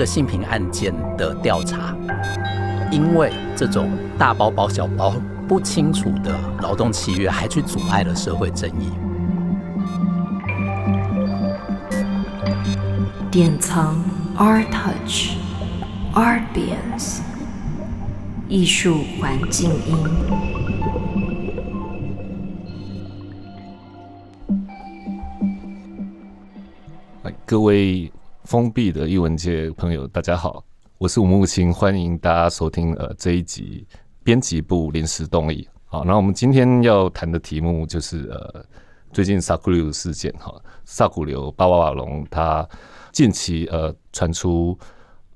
这个性平案件的调查，因为这种大包包小包不清楚的劳动契约，还去阻碍了社会正义。典藏 Art Touch Artbience 艺术环境音。各位封闭的艺文界朋友，大家好，我是吴木青，欢迎大家收听呃这一集编辑部临时动议。好，那我们今天要谈的题目就是呃最近萨古流事件哈，萨古流巴瓦瓦隆他近期呃传出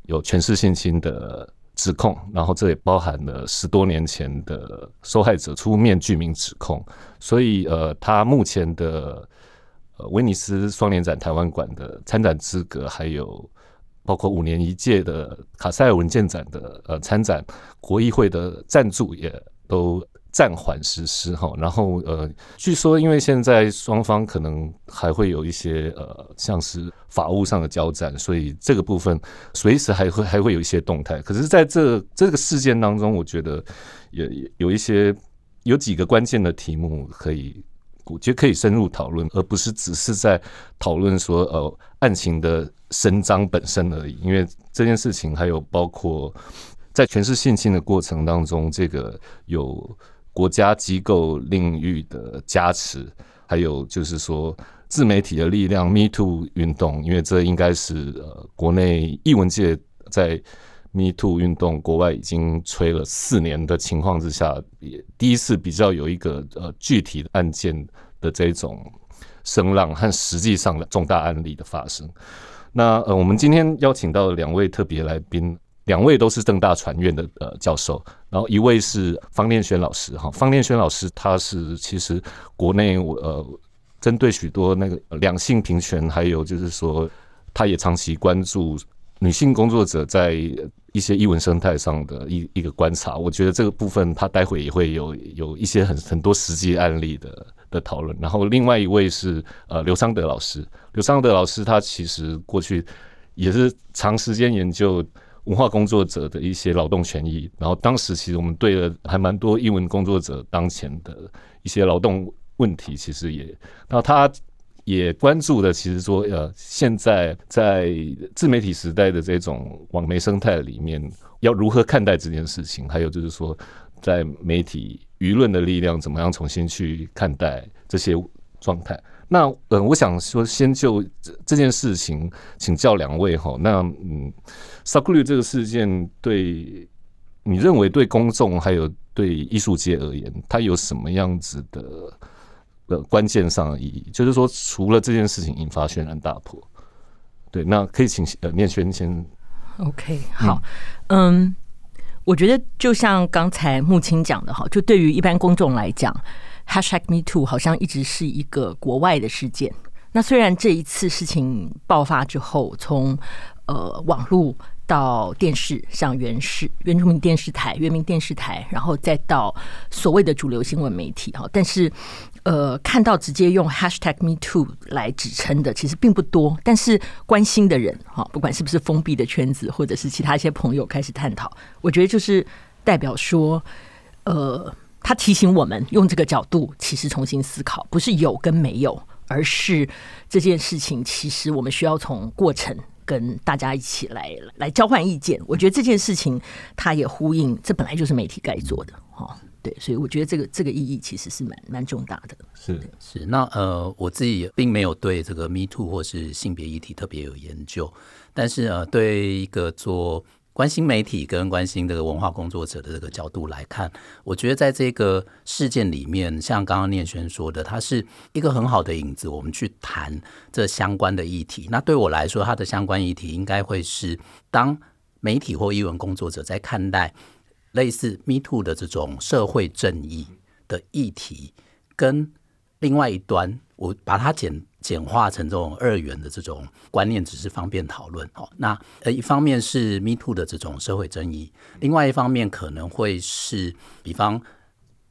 有权势性侵的指控，然后这也包含了十多年前的受害者出面具名指控，所以呃他目前的。呃，威尼斯双年展台湾馆的参展资格，还有包括五年一届的卡塞尔文件展的呃参展，国议会的赞助也都暂缓实施哈。然后呃，据说因为现在双方可能还会有一些呃像是法务上的交战，所以这个部分随时还会还会有一些动态。可是在这这个事件当中，我觉得也有一些有几个关键的题目可以。我觉得可以深入讨论，而不是只是在讨论说呃案情的伸张本身而已。因为这件事情还有包括在权势性侵的过程当中，这个有国家机构领域的加持，还有就是说自媒体的力量，Me Too 运动，因为这应该是呃国内艺文界在。Me Too 运动，国外已经吹了四年的情况之下，也第一次比较有一个呃具体的案件的这种声浪和实际上的重大案例的发生。那呃，我们今天邀请到两位特别来宾，两位都是政大传院的呃教授，然后一位是方念轩老师哈，方念轩老师他是其实国内呃针对许多那个两性平权，还有就是说他也长期关注女性工作者在。一些英文生态上的一一个观察，我觉得这个部分他待会也会有有一些很很多实际案例的的讨论。然后另外一位是呃刘昌德老师，刘昌德老师他其实过去也是长时间研究文化工作者的一些劳动权益。然后当时其实我们对了还蛮多英文工作者当前的一些劳动问题，其实也，那他。也关注的，其实说，呃，现在在自媒体时代的这种网媒生态里面，要如何看待这件事情？还有就是说，在媒体舆论的力量，怎么样重新去看待这些状态？那，呃，我想说，先就这件事情请教两位哈。那，嗯，萨库流这个事件，对你认为对公众还有对艺术界而言，它有什么样子的？的关键上的意义，就是说，除了这件事情引发轩然大波，对，那可以请呃念轩先。OK，好，嗯，嗯，我觉得就像刚才木青讲的哈，就对于一般公众来讲 hasht，#MeToo 好像一直是一个国外的事件。那虽然这一次事情爆发之后，从呃网络到电视，像原视、原住民电视台、原民电视台，然后再到所谓的主流新闻媒体哈，但是。呃，看到直接用 hashtag Me Too 来指称的，其实并不多。但是关心的人哈，不管是不是封闭的圈子，或者是其他一些朋友开始探讨，我觉得就是代表说，呃，他提醒我们用这个角度，其实重新思考，不是有跟没有，而是这件事情其实我们需要从过程跟大家一起来来交换意见。我觉得这件事情它也呼应，这本来就是媒体该做的哈。对，所以我觉得这个这个意义其实是蛮蛮重大的。是是，那呃，我自己并没有对这个 Me Too 或是性别议题特别有研究，但是呃，对一个做关心媒体跟关心这个文化工作者的这个角度来看，我觉得在这个事件里面，像刚刚念轩说的，它是一个很好的影子，我们去谈这相关的议题。那对我来说，它的相关议题应该会是当媒体或艺文工作者在看待。类似 Me Too 的这种社会正义的议题，跟另外一端，我把它简简化成这种二元的这种观念，只是方便讨论。哦，那呃，一方面是 Me Too 的这种社会正义，另外一方面可能会是，比方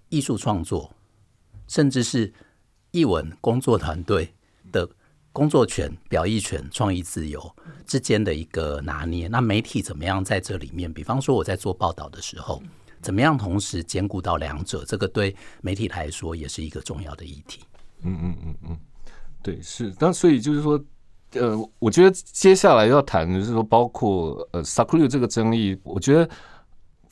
艺术创作，甚至是艺文工作团队的工作权、表意权、创意自由之间的一个拿捏。那媒体怎么样在这里面？比方说我在做报道的时候，怎么样同时兼顾到两者？这个对媒体来说也是一个重要的议题。嗯嗯嗯嗯，对，是。那所以就是说，呃，我觉得接下来要谈的就是说，包括呃 s a k r u 这个争议，我觉得。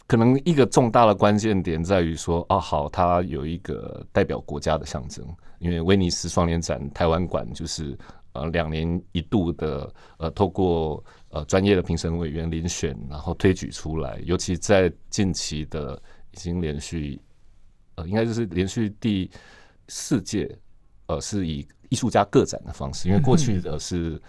可能一个重大的关键点在于说，啊，好，它有一个代表国家的象征，因为威尼斯双年展台湾馆就是呃两年一度的呃透过呃专业的评审委员遴选，然后推举出来，尤其在近期的已经连续呃应该就是连续第四届呃是以艺术家个展的方式，因为过去的是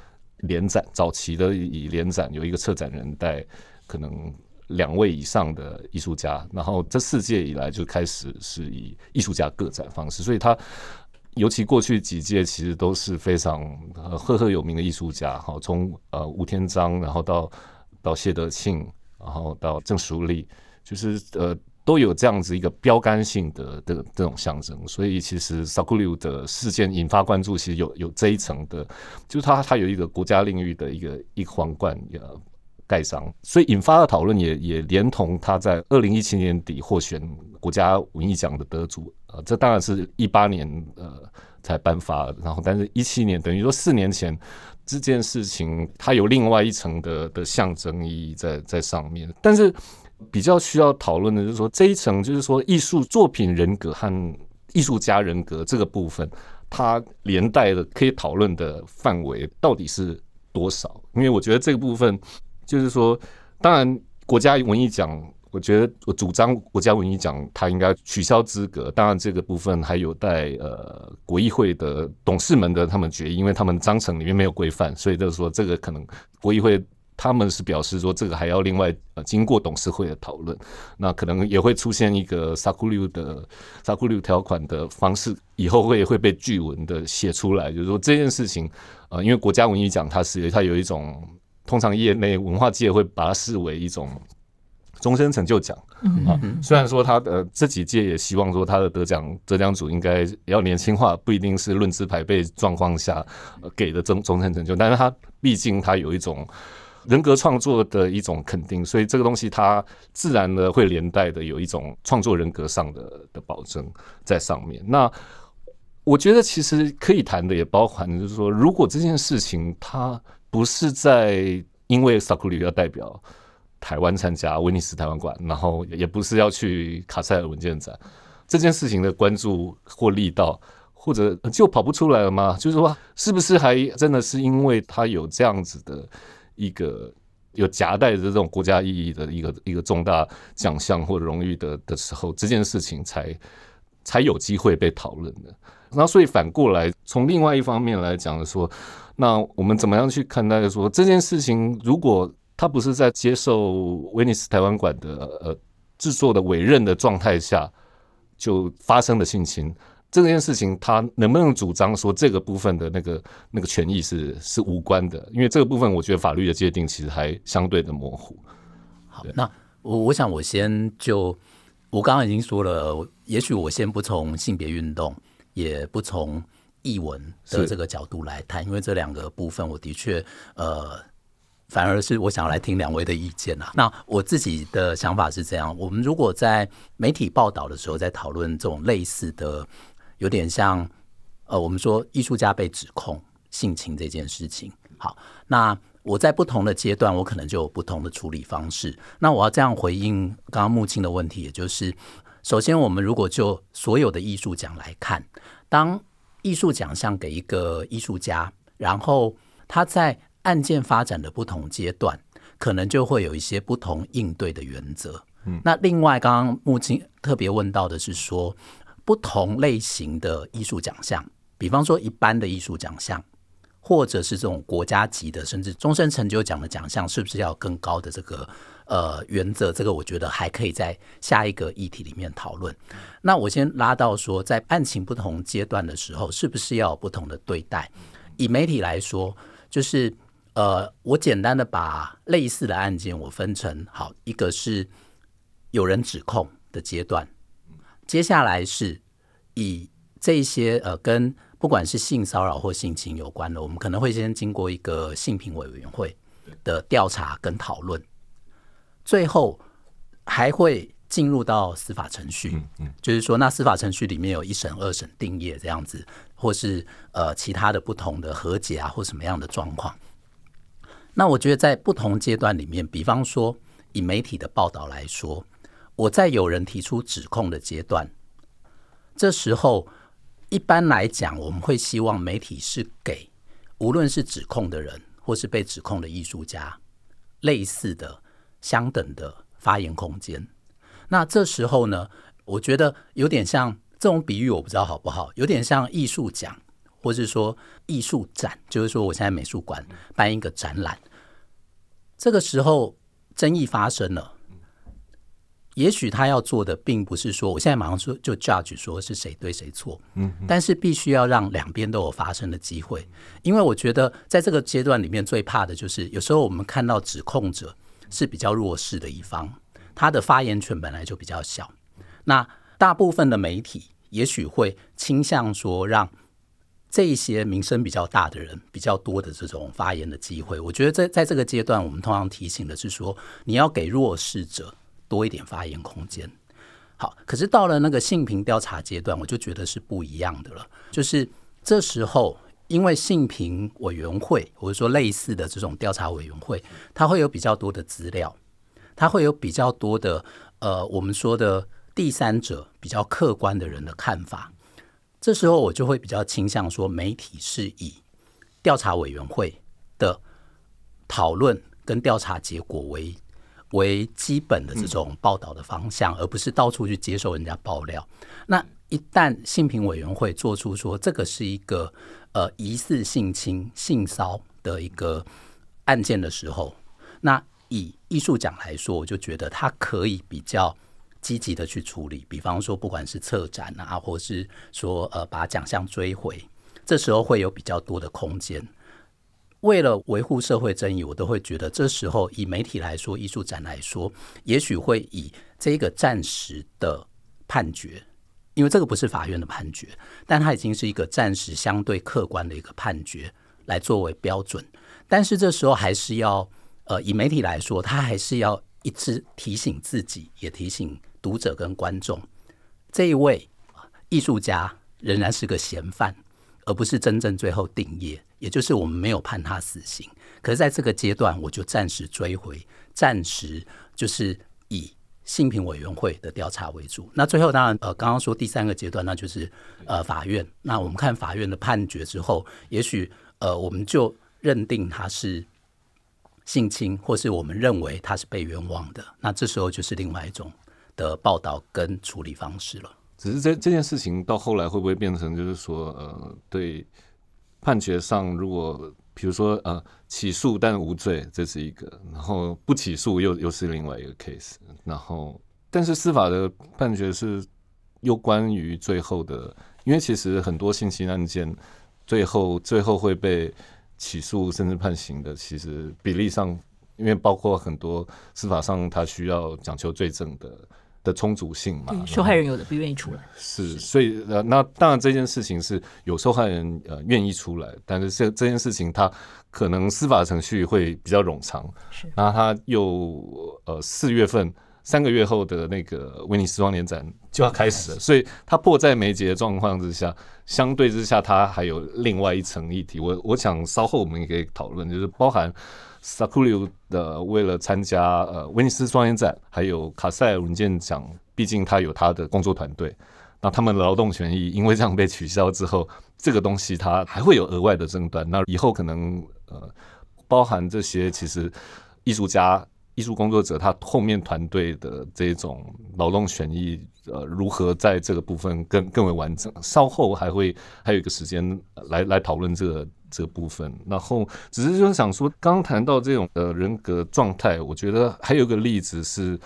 联展，早期的以联展有一个策展人带可能。两位以上的艺术家，然后这四届以来就开始是以艺术家个展方式，所以他尤其过去几届其实都是非常赫赫有名的艺术家，好，从呃吴天章，然后到到谢德庆，然后到郑淑丽，就是呃都有这样子一个标杆性的的这种象征，所以其实 Sakuliu 的事件引发关注，其实有有这一层的，就是他他有一个国家领域的一个一皇冠盖章，所以引发的讨论也也连同他在二零一七年底获选国家文艺奖的得主，呃，这当然是一八年呃才颁发，然后但是一七年等于说四年前这件事情，它有另外一层的的象征意义在在上面。但是比较需要讨论的就是说这一层，就是说艺术作品人格和艺术家人格这个部分，它连带的可以讨论的范围到底是多少？因为我觉得这个部分。就是说，当然，国家文艺奖，我觉得我主张国家文艺奖，它应该取消资格。当然，这个部分还有待呃国议会的董事们的他们决议，因为他们章程里面没有规范，所以就是说，这个可能国议会他们是表示说，这个还要另外呃经过董事会的讨论。那可能也会出现一个 Sakuliu 的 Sakuliu 条款的方式，以后会会被据文的写出来，就是说这件事情，呃，因为国家文艺奖它是它有一种。通常业内文化界会把它视为一种终身成就奖啊。虽然说他的这几届也希望说他的得奖得奖组应该要年轻化，不一定是论资排辈状况下给的终终身成就，但是他毕竟他有一种人格创作的一种肯定，所以这个东西它自然的会连带的有一种创作人格上的的保证在上面。那我觉得其实可以谈的也包含就是说，如果这件事情它。不是在因为 Sakuliu 要代表台湾参加威尼斯台湾馆，然后也不是要去卡塞尔文件展这件事情的关注或力道，或者就跑不出来了吗？就是说，是不是还真的是因为他有这样子的一个有夹带着这种国家意义的一个一个重大奖项或荣誉的的时候，这件事情才才有机会被讨论的？那所以反过来，从另外一方面来讲说。那我们怎么样去看待说这件事情？如果他不是在接受威尼斯台湾馆的呃制作的委任的状态下就发生的性侵，这件事情他能不能主张说这个部分的那个那个权益是是无关的？因为这个部分我觉得法律的界定其实还相对的模糊。好，那我我想我先就我刚刚已经说了，也许我先不从性别运动，也不从。译文的这个角度来谈，因为这两个部分，我的确呃，反而是我想来听两位的意见啊。那我自己的想法是这样：我们如果在媒体报道的时候，在讨论这种类似的，有点像呃，我们说艺术家被指控性侵这件事情。好，那我在不同的阶段，我可能就有不同的处理方式。那我要这样回应刚刚木青的问题，也就是，首先，我们如果就所有的艺术奖来看，当艺术奖项给一个艺术家，然后他在案件发展的不同阶段，可能就会有一些不同应对的原则。嗯，那另外，刚刚木青特别问到的是说，不同类型的艺术奖项，比方说一般的艺术奖项，或者是这种国家级的，甚至终身成就奖的奖项，是不是要更高的这个？呃，原则这个我觉得还可以在下一个议题里面讨论。那我先拉到说，在案情不同阶段的时候，是不是要有不同的对待？以媒体来说，就是呃，我简单的把类似的案件我分成好，一个是有人指控的阶段，接下来是以这些呃跟不管是性骚扰或性侵有关的，我们可能会先经过一个性评委员会的调查跟讨论，最后还会进入到司法程序。就是说，那司法程序里面有一审、二审、定谳这样子，或是呃其他的不同的和解啊，或什么样的状况。那我觉得在不同阶段里面，比方说以媒体的报道来说，我在有人提出指控的阶段，这时候一般来讲，我们会希望媒体是给无论是指控的人或是被指控的艺术家类似的、相等的发言空间。那这时候呢，我觉得有点像这种比喻，我不知道好不好，有点像艺术奖。或是说艺术展，就是说我现在美术馆办一个展览，这个时候争议发生了，也许他要做的并不是说我现在马上说就 judge 说是谁对谁错，嗯，但是必须要让两边都有发生的机会，因为我觉得在这个阶段里面最怕的就是有时候我们看到指控者是比较弱势的一方，他的发言权本来就比较小，那大部分的媒体也许会倾向说让。这一些名声比较大的人，比较多的这种发言的机会，我觉得在在这个阶段，我们通常提醒的是说，你要给弱势者多一点发言空间。好，可是到了那个性平调查阶段，我就觉得是不一样的了。就是这时候，因为性平委员会或者说类似的这种调查委员会，它会有比较多的资料，它会有比较多的呃，我们说的第三者比较客观的人的看法。这时候我就会比较倾向说，媒体是以调查委员会的讨论跟调查结果为为基本的这种报道的方向，而不是到处去接受人家爆料。那一旦性平委员会做出说这个是一个呃疑似性侵、性骚的一个案件的时候，那以艺术奖来说，我就觉得它可以比较。积极的去处理，比方说不管是策展啊，或是说呃把奖项追回，这时候会有比较多的空间。为了维护社会正义，我都会觉得这时候以媒体来说，艺术展来说，也许会以这个暂时的判决，因为这个不是法院的判决，但它已经是一个暂时相对客观的一个判决来作为标准。但是这时候还是要呃以媒体来说，他还是要一直提醒自己，也提醒。读者跟观众，这一位艺术家仍然是个嫌犯，而不是真正最后定谳，也就是我们没有判他死刑。可是在这个阶段，我就暂时追回，暂时就是以性平委员会的调查为主。那最后当然，呃，刚刚说第三个阶段，那就是呃法院。那我们看法院的判决之后，也许呃我们就认定他是性侵，或是我们认为他是被冤枉的。那这时候就是另外一种。的报道跟处理方式了，只是这这件事情到后来会不会变成就是说，呃，对判决上，如果比如说呃起诉但无罪，这是一个，然后不起诉又又是另外一个 case，然后但是司法的判决是又关于最后的，因为其实很多性侵案件最后最后会被起诉甚至判刑的，其实比例上，因为包括很多司法上他需要讲求罪证的。的充足性嘛，受害人有的不愿意出来，是，所以呃，那当然这件事情是有受害人呃愿意出来，但是这这件事情他可能司法程序会比较冗长，是，那他又呃四月份三个月后的那个威尼斯双年展就要开始了，所以他迫在眉睫的状况之下，相对之下他还有另外一层议题，我我想稍后我们也可以讨论，就是包含。萨库里的为了参加呃威尼斯双年展，还有卡塞尔文件奖，毕竟他有他的工作团队，那他们的劳动权益因为这样被取消之后，这个东西它还会有额外的争端。那以后可能呃包含这些，其实艺术家、艺术工作者他后面团队的这种劳动权益，呃如何在这个部分更更为完整，稍后还会还有一个时间来来讨论这个。这部分，然后只是就是想说，刚刚谈到这种呃人格状态，我觉得还有一个例子是，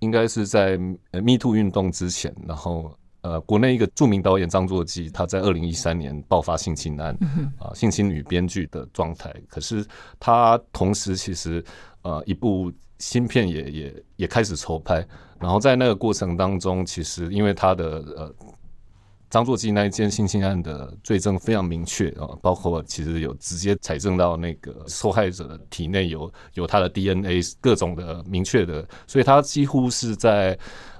应该是在 Me Too 运动之前，然后呃，国内一个著名导演张作骥，他在二零一三年爆发性侵案，啊，性侵女编剧的状态。可是他同时其实呃，一部新片也也也开始筹拍，然后在那个过程当中，其实因为他的呃。张作骥那一件性侵案的罪证非常明确啊，包括其实有直接采证到那个受害者的体内有有他的 DNA，各种的明确的，所以他几乎是在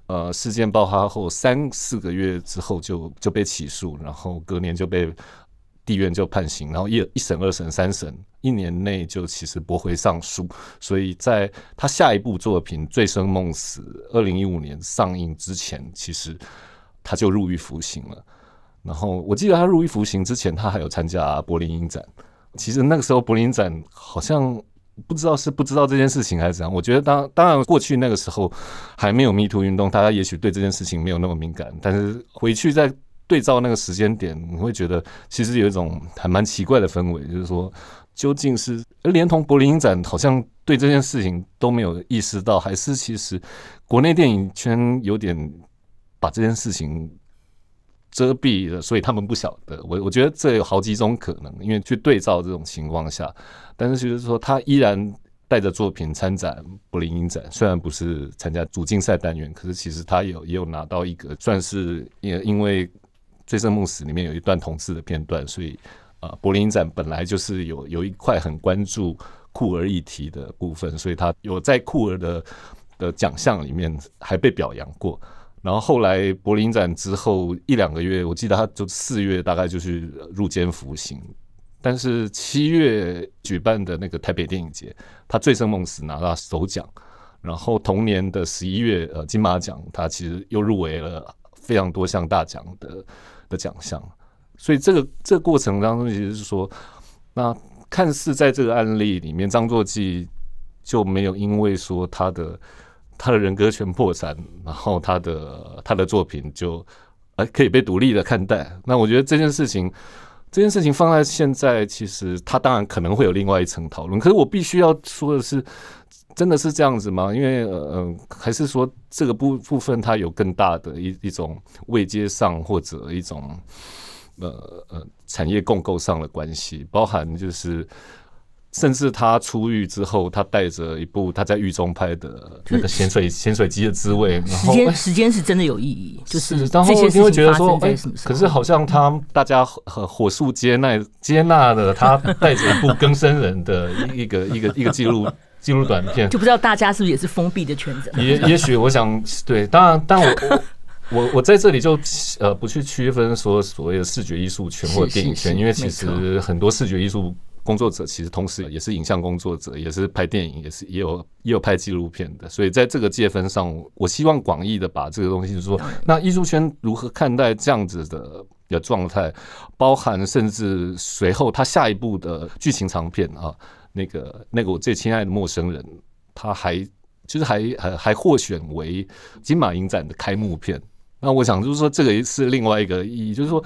呃事件爆发后三四个月之后就就被起诉，然后隔年就被地院就判刑，然后一一审、二审、三审，一年内就其实驳回上诉，所以在他下一部作品《醉生梦死》二零一五年上映之前，其实。他就入狱服刑了，然后我记得他入狱服刑之前，他还有参加柏林影展。其实那个时候柏林影展好像不知道是不知道这件事情还是怎样。我觉得当当然过去那个时候还没有 Me Too 运动，大家也许对这件事情没有那么敏感。但是回去再对照那个时间点，你会觉得其实有一种还蛮奇怪的氛围，就是说究竟是连同柏林影展好像对这件事情都没有意识到，还是其实国内电影圈有点。把这件事情遮蔽了，所以他们不晓得。我我觉得这有好几种可能，因为去对照这种情况下，但是就是说他依然带着作品参展柏林影展，虽然不是参加主竞赛单元，可是其实他有也有拿到一个算是也因为《醉生梦死》里面有一段同志的片段，所以啊，柏林影展本来就是有有一块很关注酷儿议题的部分，所以他有在酷儿的的奖项里面还被表扬过。然后后来柏林展之后一两个月，我记得他就四月大概就去入监服刑，但是七月举办的那个台北电影节，他《醉生梦死》拿到首奖，然后同年的十一月，呃，金马奖他其实又入围了非常多项大奖的的奖项，所以这个这个过程当中，其实是说，那看似在这个案例里面，张作骥就没有因为说他的。他的人格全破产，然后他的他的作品就哎可以被独立的看待。那我觉得这件事情，这件事情放在现在，其实他当然可能会有另外一层讨论。可是我必须要说的是，真的是这样子吗？因为呃，还是说这个部部分它有更大的一一种位阶上或者一种呃呃产业共构上的关系，包含就是。甚至他出狱之后，他带着一部他在狱中拍的那个 潜水潜水机的滋味，然后时间时间是真的有意义，就是然后你会觉得说，哎，可是好像他大家很火速接纳接纳了他带着一部更生人的一个 一个一个记录记录短片，就不知道大家是不是也是封闭的圈子？也也许我想对，当然，但我我我在这里就呃不去区分说所谓的视觉艺术圈或者电影圈，因为其实很多视觉艺术。工作者其实同时也是影像工作者，也是拍电影，也是也有也有拍纪录片的。所以在这个界分上，我希望广义的把这个东西就是说，那艺术圈如何看待这样子的的状态，包含甚至随后他下一部的剧情长片啊，那个那个我最亲爱的陌生人，他还就是还还还获选为金马影展的开幕片。那我想就是说，这个是另外一个意义，就是说，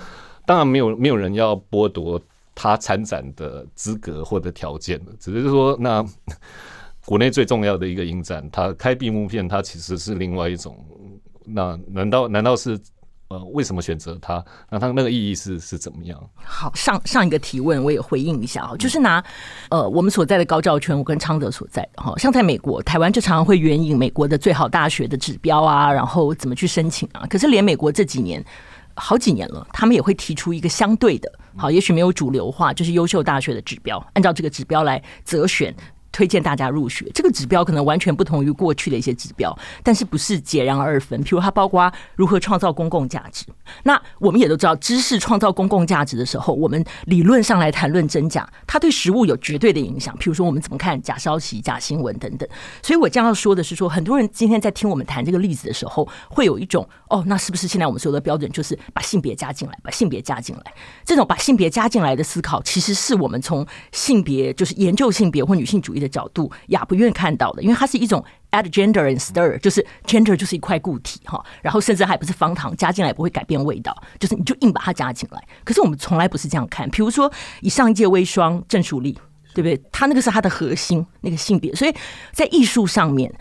当然没有没有人要剥夺。他参展的资格或者条件，只是说，那 国内最重要的一个影展，它开闭幕片，它其实是另外一种。那难道难道是呃，为什么选择它？那它那个意义是是怎么样？好，上上一个提问我也回应一下啊，就是拿呃我们所在的高教圈，我跟昌德所在的哈，像在美国、台湾就常常会援引美国的最好大学的指标啊，然后怎么去申请啊？可是连美国这几年。好几年了，他们也会提出一个相对的，好，也许没有主流化，就是优秀大学的指标，按照这个指标来择选。推荐大家入学，这个指标可能完全不同于过去的一些指标，但是不是截然二分。譬如它包括如何创造公共价值。那我们也都知道，知识创造公共价值的时候，我们理论上来谈论真假，它对实物有绝对的影响。譬如说，我们怎么看假消息、假新闻等等。所以我将要说的是说，很多人今天在听我们谈这个例子的时候，会有一种哦，那是不是现在我们所有的标准就是把性别加进来，把性别加进来？这种把性别加进来的思考，其实是我们从性别就是研究性别或女性主义的角度，亚不愿看到的，因为它是一种 add gender and stir，就是 gender 就是一块固体哈，然后甚至还不是方糖，加进来不会改变味道，就是你就硬把它加进来。可是我们从来不是这样看，比如说以上一届微霜郑淑丽，对不对？他那个是他的核心那个性别，所以在艺术上面。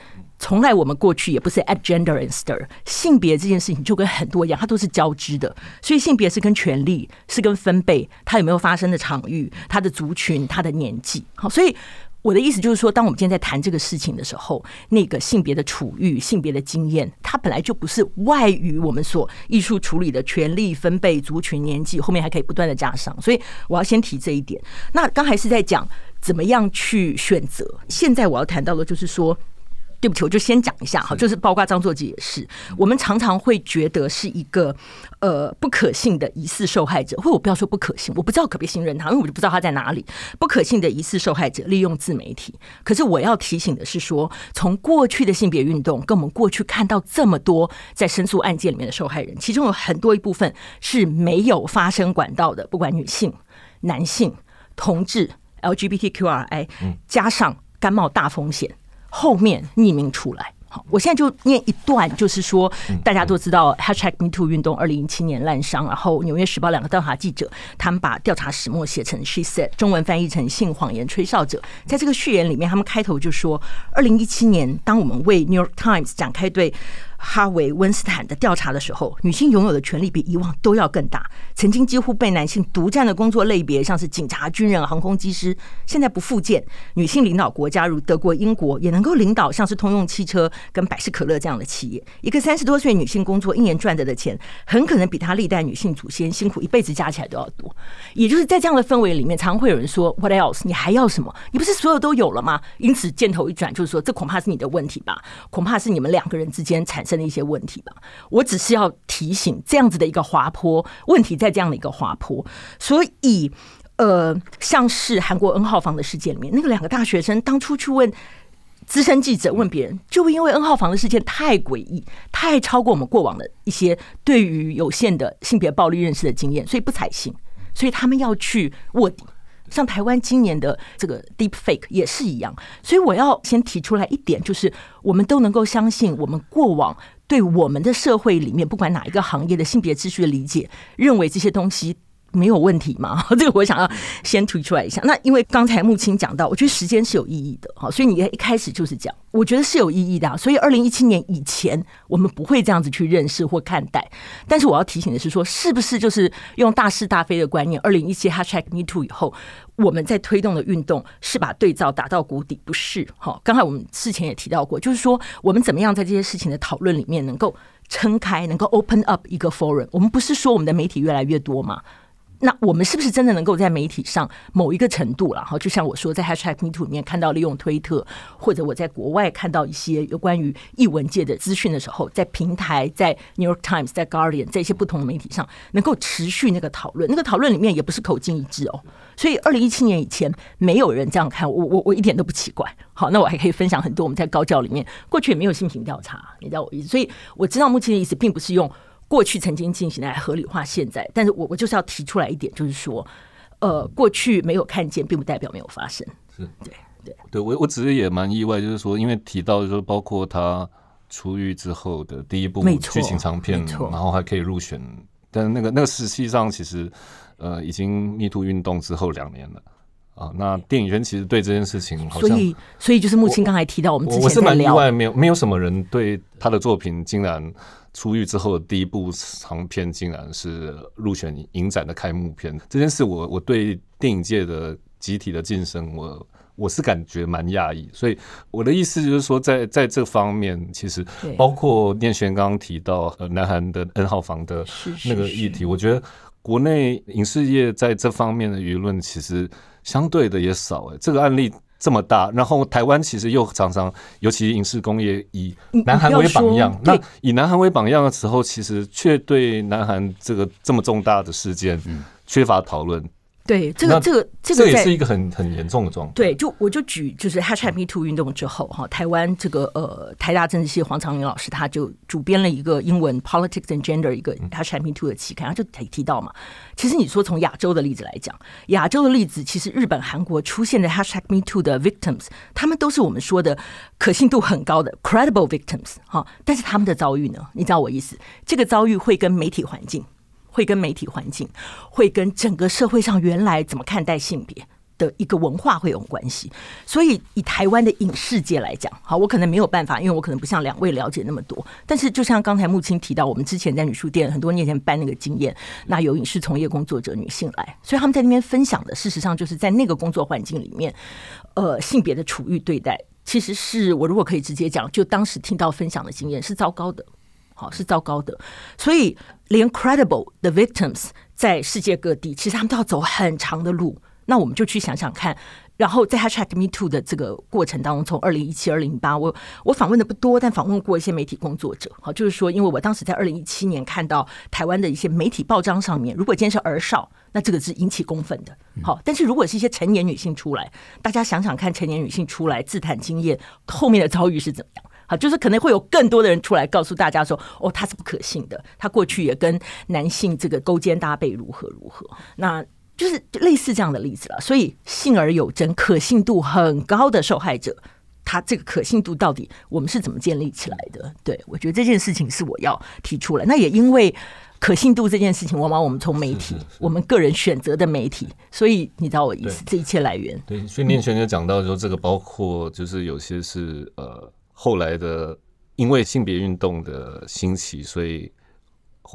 从来我们过去也不是 add gender and stir，性别这件事情就跟很多一样，它都是交织的。所以性别是跟权力，是跟分贝，它有没有发生的场域，它的族群，它的年纪。好，所以我的意思就是说，当我们今天在谈这个事情的时候，那个性别的处遇、性别的经验，它本来就不是外于我们所艺术处理的权利分配、族群、年纪，后面还可以不断的加上。所以我要先提这一点。那刚才是在讲怎么样去选择，现在我要谈到的就是说。对不起，我就先讲一下哈，就是包括张作骥也是，我们常常会觉得是一个呃不可信的疑似受害者，或者我不要说不可信，我不知道可不可以信任他，因为我就不知道他在哪里。不可信的疑似受害者利用自媒体，可是我要提醒的是说，从过去的性别运动跟我们过去看到这么多在申诉案件里面的受害人，其中有很多一部分是没有发生管道的，不管女性、男性、同志、LGBTQRI，加上甘冒大风险。后面匿名出来，好，我现在就念一段，就是说，大家都知道 Hashtag MeToo 运动二零一七年滥伤，然后《纽约时报》两个调查记者，他们把调查始末写成 She Said，中文翻译成性谎言吹哨者，在这个序言里面，他们开头就说，二零一七年，当我们为 New York Times 展开对哈维·温斯坦的调查的时候，女性拥有的权利比以往都要更大。曾经几乎被男性独占的工作类别，像是警察、军人、航空机师，现在不复见。女性领导国家如德国、英国，也能够领导像是通用汽车跟百事可乐这样的企业。一个三十多岁女性工作，一年赚得的钱，很可能比她历代女性祖先辛苦一辈子加起来都要多。也就是在这样的氛围里面，常会有人说：“What else？你还要什么？你不是所有都有了吗？”因此箭头一转，就是说，这恐怕是你的问题吧？恐怕是你们两个人之间产生生的一些问题吧。我只是要提醒，这样子的一个滑坡问题，在这样的一个滑坡，所以呃，像是韩国 N 号房的事件里面，那个两个大学生当初去问资深记者，问别人，就因为 N 号房的事件太诡异，太超过我们过往的一些对于有限的性别暴力认识的经验，所以不采信，所以他们要去卧底。像台湾今年的这个 Deep Fake 也是一样，所以我要先提出来一点，就是我们都能够相信，我们过往对我们的社会里面，不管哪一个行业的性别秩序的理解，认为这些东西。没有问题吗？这个我想要先推出来一下。那因为刚才木青讲到，我觉得时间是有意义的哈，所以你一开始就是讲，我觉得是有意义的啊。所以二零一七年以前，我们不会这样子去认识或看待。但是我要提醒的是说，是不是就是用大是大非的观念？二零一七 Hashtag MeToo 以后，我们在推动的运动是把对照打到谷底？不是哈。刚才我们事前也提到过，就是说我们怎么样在这些事情的讨论里面能够撑开，能够 open up 一个 forum。我们不是说我们的媒体越来越多吗？那我们是不是真的能够在媒体上某一个程度了？哈，就像我说，在 Hashtag MeToo 里面看到利用推特，或者我在国外看到一些有关于译文界的资讯的时候，在平台、在 New York Times、在 Guardian 在一些不同的媒体上，能够持续那个讨论。那个讨论里面也不是口径一致哦。所以，二零一七年以前没有人这样看我，我我一点都不奇怪。好，那我还可以分享很多我们在高教里面过去也没有性平调查，你知道我意思。所以我知道目前的意思并不是用。过去曾经进行来合理化现在，但是我我就是要提出来一点，就是说，呃，过去没有看见，并不代表没有发生。是。对。对对，我我只是也蛮意外，就是说，因为提到就是说，包括他出狱之后的第一部剧情长片，然后还可以入选，但那个那个实际上其实呃，已经 MeToo 运动之后两年了啊。那电影圈其实对这件事情好像，所以所以就是木青刚才提到，我们之前我是蛮意外，没有没有什么人对他的作品竟然。出狱之后的第一部长片，竟然是入选影展的开幕片。这件事我，我我对电影界的集体的晋升，我我是感觉蛮讶异。所以我的意思就是说在，在在这方面，其实包括念轩刚刚提到呃，南韩的 N 号房的那个议题，我觉得国内影视业在这方面的舆论其实相对的也少。哎，这个案例。这么大，然后台湾其实又常常，尤其影视工业以南韩为榜样。那以南韩为榜样的时候，其实却对南韩这个这么重大的事件缺乏讨论。对，这个这个这个这也是一个很很严重的状况。对，就我就举就是 Hashtag MeToo 运动之后哈，台湾这个呃台大政治系黄长林老师他就主编了一个英文 Politics and Gender 一个 Hashtag MeToo 的期刊，他就提提到嘛，其实你说从亚洲的例子来讲，亚洲的例子其实日本、韩国出现的 Hashtag MeToo 的 victims，他们都是我们说的可信度很高的 credible victims 哈，但是他们的遭遇呢，你知道我意思，这个遭遇会跟媒体环境。会跟媒体环境，会跟整个社会上原来怎么看待性别的一个文化会有关系。所以以台湾的影视界来讲，好，我可能没有办法，因为我可能不像两位了解那么多。但是就像刚才木青提到，我们之前在女书店很多年前办那个经验，那有影视从业工作者女性来，所以他们在那边分享的，事实上就是在那个工作环境里面，呃，性别的处遇对待，其实是我如果可以直接讲，就当时听到分享的经验是糟糕的。好，是糟糕的，所以连 credible 的 victims 在世界各地，其实他们都要走很长的路。那我们就去想想看，然后在 hashtag Me Too 的这个过程当中，从二零一七、二零一八，我我访问的不多，但访问过一些媒体工作者。好，就是说，因为我当时在二零一七年看到台湾的一些媒体报章上面，如果今天是儿少，那这个是引起公愤的。好，但是如果是一些成年女性出来，大家想想看，成年女性出来自谈经验，后面的遭遇是怎么样？好，就是可能会有更多的人出来告诉大家说，哦，他是不可信的，他过去也跟男性这个勾肩搭背，如何如何，那就是类似这样的例子了。所以，信而有真、可信度很高的受害者，他这个可信度到底我们是怎么建立起来的？对，我觉得这件事情是我要提出来。那也因为可信度这件事情，往往我们从媒体，我们个人选择的媒体，所以你知道我意思，这一切来源。对，所以念泉就讲到说，这个包括就是有些是呃。后来的，因为性别运动的兴起，所以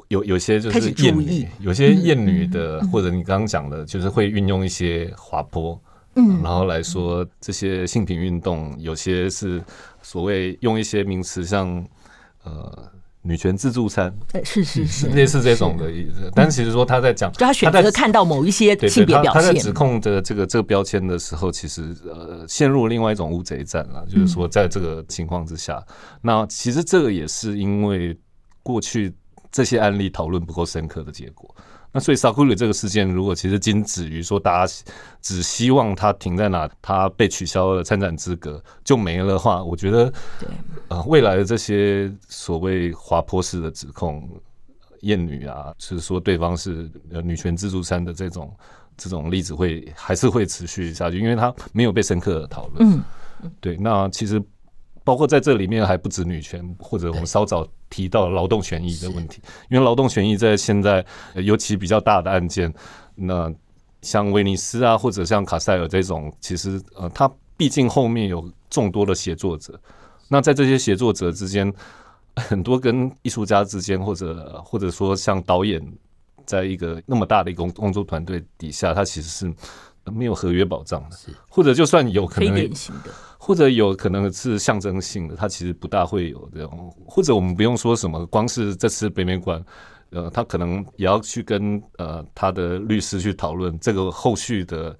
有有些就是艳女，有些艳女的，或者你刚刚讲的，就是会运用一些滑坡，嗯，然后来说这些性平运动，有些是所谓用一些名词，像呃。女权自助餐，是是是，类似这种的意思。但其实说他在讲，就他选择看到某一些性别表现，他在指控的这个这个标签的时候，其实呃陷入另外一种乌贼战了。就是说，在这个情况之下，那其实这个也是因为过去这些案例讨论不够深刻的结果。那所以 Sakura 这个事件，如果其实仅止于说大家只希望他停在哪，他被取消了参展资格就没了的话，我觉得，呃，未来的这些所谓滑坡式的指控，厌女啊，是说对方是呃女权自助餐的这种这种例子会还是会持续下去，因为他没有被深刻的讨论。嗯，对，那其实。包括在这里面还不止女权，或者我们稍早提到劳动权益的问题，因为劳动权益在现在尤其比较大的案件，那像威尼斯啊，或者像卡塞尔这种，其实呃，它毕竟后面有众多的写作者，那在这些写作者之间，很多跟艺术家之间，或者或者说像导演，在一个那么大的一个工作团队底下，他其实是没有合约保障的，或者就算有可能。或者有可能是象征性的，它其实不大会有这种，或者我们不用说什么，光是这次北美馆，呃，他可能也要去跟呃他的律师去讨论这个后续的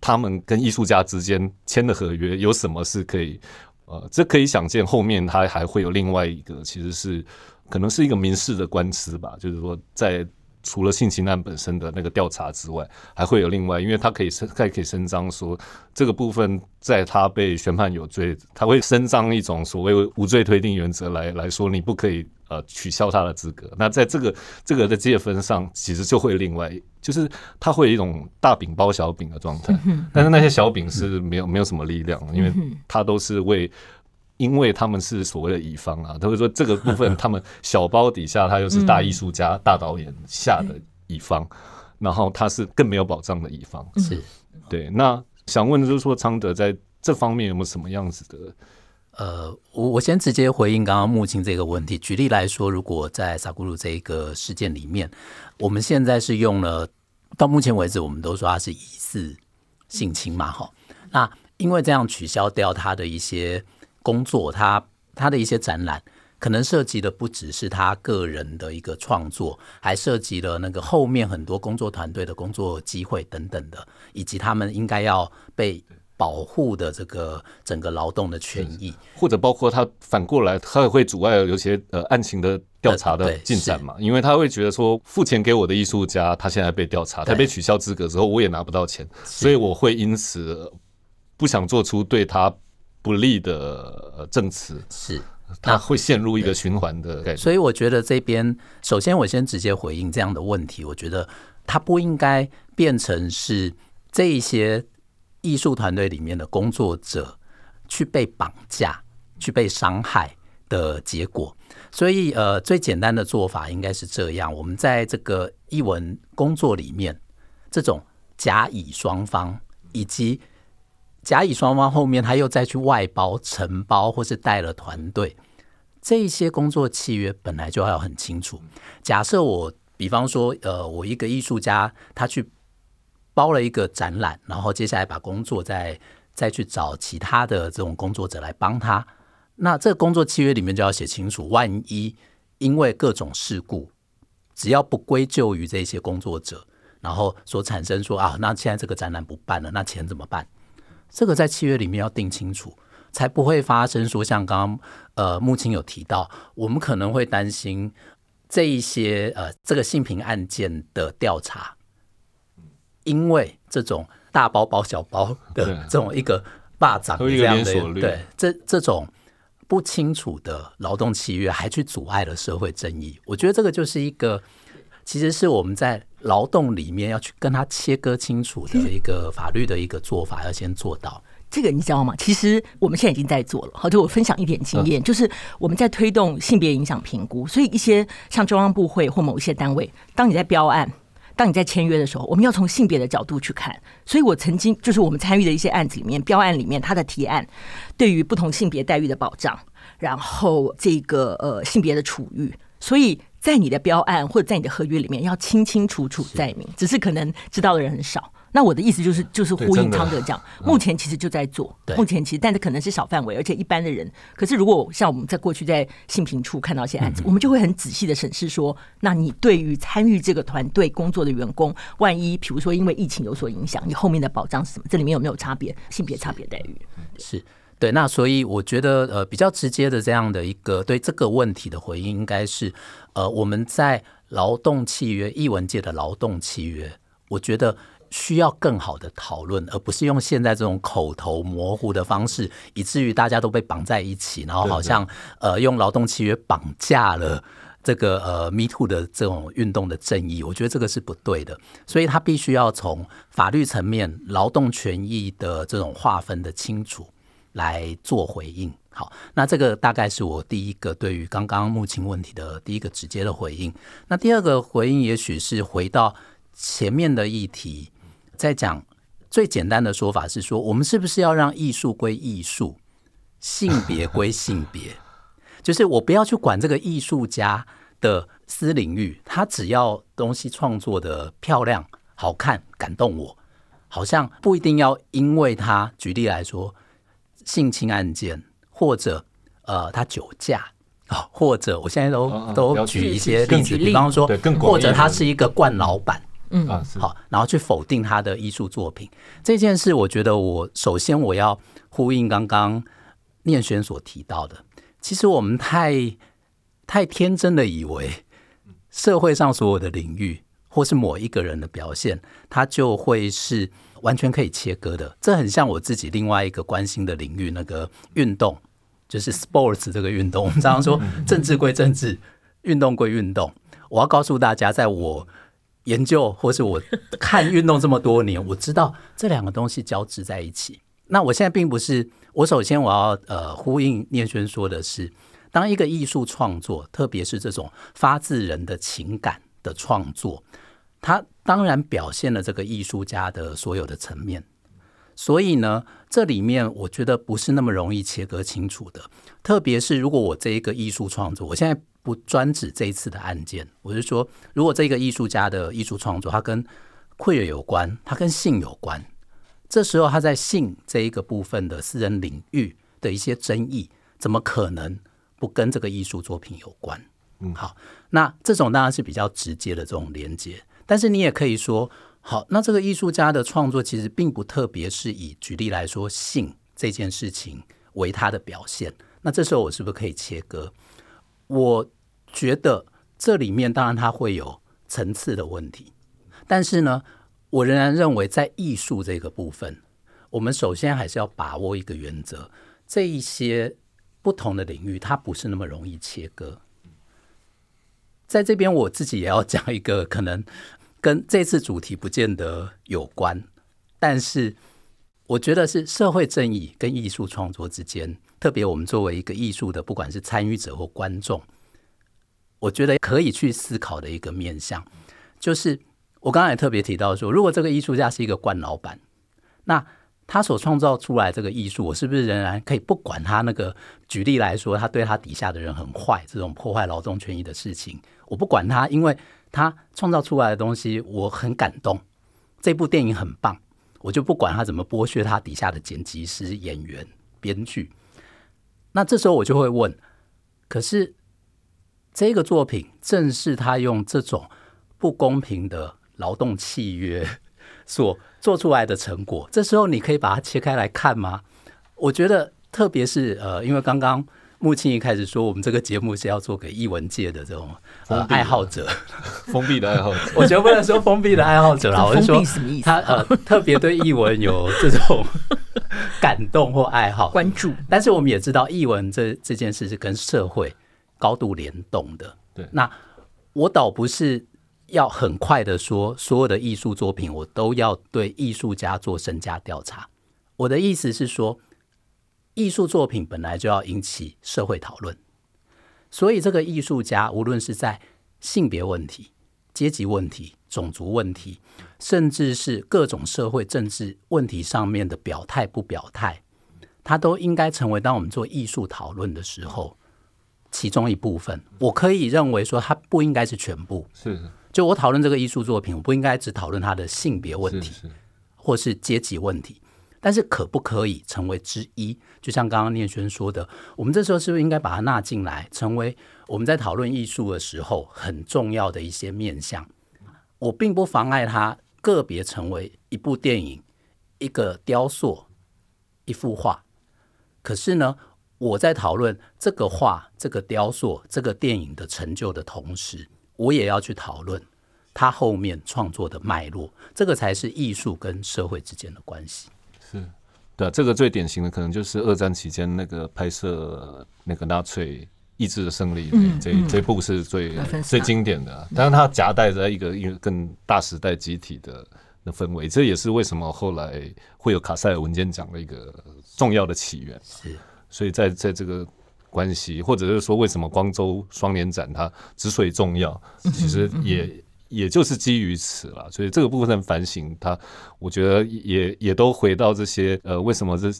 他们跟艺术家之间签的合约有什么是可以，呃，这可以想见后面他还会有另外一个，其实是可能是一个民事的官司吧，就是说在。除了性侵案本身的那个调查之外，还会有另外，因为他可以伸，他可以伸张说这个部分，在他被宣判有罪，他会伸张一种所谓无罪推定原则来来说，你不可以呃取消他的资格。那在这个这个的界分上，其实就会另外，就是他会有一种大饼包小饼的状态，但是那些小饼是没有没有什么力量，因为他都是为。因为他们是所谓的乙方啊，他会说这个部分他们小包底下他又是大艺术家、大导演下的乙方，然后他是更没有保障的乙方。是对。那想问的就是说，昌德在这方面有没有什么样子的？呃，我我先直接回应刚刚木青这个问题。举例来说，如果在萨古鲁这一个事件里面，我们现在是用了到目前为止，我们都说他是疑似性侵嘛，哈。那因为这样取消掉他的一些。工作，他他的一些展览，可能涉及的不只是他个人的一个创作，还涉及了那个后面很多工作团队的工作机会等等的，以及他们应该要被保护的这个整个劳动的权益，或者包括他反过来，他也会阻碍有些呃案情的调查的进展嘛，因为他会觉得说，付钱给我的艺术家，他现在被调查，他被取消资格之后，我也拿不到钱，所以我会因此不想做出对他。不利的证词是，他会陷入一个循环的概念。所以我觉得这边，首先我先直接回应这样的问题。我觉得他不应该变成是这一些艺术团队里面的工作者去被绑架、去被伤害的结果。所以，呃，最简单的做法应该是这样：我们在这个译文工作里面，这种甲乙双方。以及甲乙双方后面他又再去外包、承包或是带了团队，这些工作契约本来就要很清楚。假设我比方说，呃，我一个艺术家他去包了一个展览，然后接下来把工作再再去找其他的这种工作者来帮他，那这个工作契约里面就要写清楚，万一因为各种事故，只要不归咎于这些工作者。然后所产生说啊，那现在这个展览不办了，那钱怎么办？这个在契约里面要定清楚，才不会发生说像刚刚呃木青有提到，我们可能会担心这一些呃这个性平案件的调查，因为这种大包包小包的这种一个霸掌这样的对这这种不清楚的劳动契约，还去阻碍了社会正义，我觉得这个就是一个。其实是我们在劳动里面要去跟他切割清楚的一个法律的一个做法，要先做到这个，你知道吗？其实我们现在已经在做了。好，就我分享一点经验，就是我们在推动性别影响评估，所以一些像中央部会或某一些单位，当你在标案、当你在签约的时候，我们要从性别的角度去看。所以我曾经就是我们参与的一些案子里面，标案里面他的提案对于不同性别待遇的保障，然后这个呃性别的处遇，所以。在你的标案或者在你的合约里面要清清楚楚载明，只是可能知道的人很少。那我的意思就是，就是呼应汤德讲，目前其实就在做，目前其实，但是可能是小范围，而且一般的人。可是如果像我们在过去在性平处看到一些案子，我们就会很仔细的审视说，那你对于参与这个团队工作的员工，万一比如说因为疫情有所影响，你后面的保障是什么？这里面有没有差别？性别差别待遇？是。对，那所以我觉得，呃，比较直接的这样的一个对这个问题的回应，应该是，呃，我们在劳动契约、艺文界的劳动契约，我觉得需要更好的讨论，而不是用现在这种口头模糊的方式，以至于大家都被绑在一起，然后好像呃用劳动契约绑架了这个呃 Me Too 的这种运动的正义，我觉得这个是不对的，所以他必须要从法律层面、劳动权益的这种划分的清楚。来做回应。好，那这个大概是我第一个对于刚刚木青问题的第一个直接的回应。那第二个回应，也许是回到前面的议题，在讲最简单的说法是说，我们是不是要让艺术归艺术，性别归性别？就是我不要去管这个艺术家的私领域，他只要东西创作的漂亮、好看、感动我，好像不一定要因为他。举例来说。性侵案件，或者呃，他酒驾啊，或者我现在都都举一些例子，比方说，或者他是一个惯老板，嗯。啊，好，然后去否定他的艺术作品。这件事，我觉得我首先我要呼应刚刚念轩所提到的，其实我们太太天真的以为社会上所有的领域，或是某一个人的表现，他就会是。完全可以切割的，这很像我自己另外一个关心的领域，那个运动，就是 sports 这个运动。我们常常说政治归政治，运动归运动。我要告诉大家，在我研究或是我看运动这么多年，我知道这两个东西交织在一起。那我现在并不是，我首先我要呃呼应念轩说的是，当一个艺术创作，特别是这种发自人的情感的创作。他当然表现了这个艺术家的所有的层面，所以呢，这里面我觉得不是那么容易切割清楚的。特别是如果我这一个艺术创作，我现在不专指这一次的案件，我是说，如果这个艺术家的艺术创作，它跟 queer 有关，它跟性有关，这时候他在性这一个部分的私人领域的一些争议，怎么可能不跟这个艺术作品有关？嗯，好，那这种当然是比较直接的这种连接。但是你也可以说，好，那这个艺术家的创作其实并不特别，是以举例来说性这件事情为他的表现。那这时候我是不是可以切割？我觉得这里面当然它会有层次的问题，但是呢，我仍然认为在艺术这个部分，我们首先还是要把握一个原则：这一些不同的领域，它不是那么容易切割。在这边，我自己也要讲一个可能跟这次主题不见得有关，但是我觉得是社会正义跟艺术创作之间，特别我们作为一个艺术的，不管是参与者或观众，我觉得可以去思考的一个面向，就是我刚才也特别提到说，如果这个艺术家是一个惯老板，那他所创造出来这个艺术，我是不是仍然可以不管他那个？举例来说，他对他底下的人很坏，这种破坏劳动权益的事情，我不管他，因为他创造出来的东西我很感动，这部电影很棒，我就不管他怎么剥削他底下的剪辑师、演员、编剧。那这时候我就会问：可是这个作品正是他用这种不公平的劳动契约所做出来的成果，这时候你可以把它切开来看吗？我觉得，特别是呃，因为刚刚木青一开始说，我们这个节目是要做给艺文界的这种呃爱好者，封闭的爱好者，我觉得不能说封闭的爱好者啦，我是说他呃特别对艺文有这种感动或爱好关注。但是我们也知道，艺文这这件事是跟社会高度联动的。对，那我倒不是。要很快的说，所有的艺术作品我都要对艺术家做身家调查。我的意思是说，艺术作品本来就要引起社会讨论，所以这个艺术家无论是在性别问题、阶级问题、种族问题，甚至是各种社会政治问题上面的表态不表态，他都应该成为当我们做艺术讨论的时候其中一部分。我可以认为说，他不应该是全部。是。就我讨论这个艺术作品，我不应该只讨论他的性别问题，或是阶级问题，但是可不可以成为之一？就像刚刚念轩说的，我们这时候是不是应该把它纳进来，成为我们在讨论艺术的时候很重要的一些面向？我并不妨碍它个别成为一部电影、一个雕塑、一幅画，可是呢，我在讨论这个画、这个雕塑、这个电影的成就的同时。我也要去讨论它后面创作的脉络，这个才是艺术跟社会之间的关系。是，对啊，这个最典型的可能就是二战期间那个拍摄那个纳粹意志的胜利，嗯、这、嗯、这部是最最经典的。但是它夹带着一个一个更大时代集体的的氛围，这也是为什么后来会有卡塞尔文件奖的一个重要的起源。是，所以在在这个。关系，或者是说，为什么光州双年展它之所以重要，其实也也就是基于此了。所以这个部分反省，它我觉得也也都回到这些呃，为什么这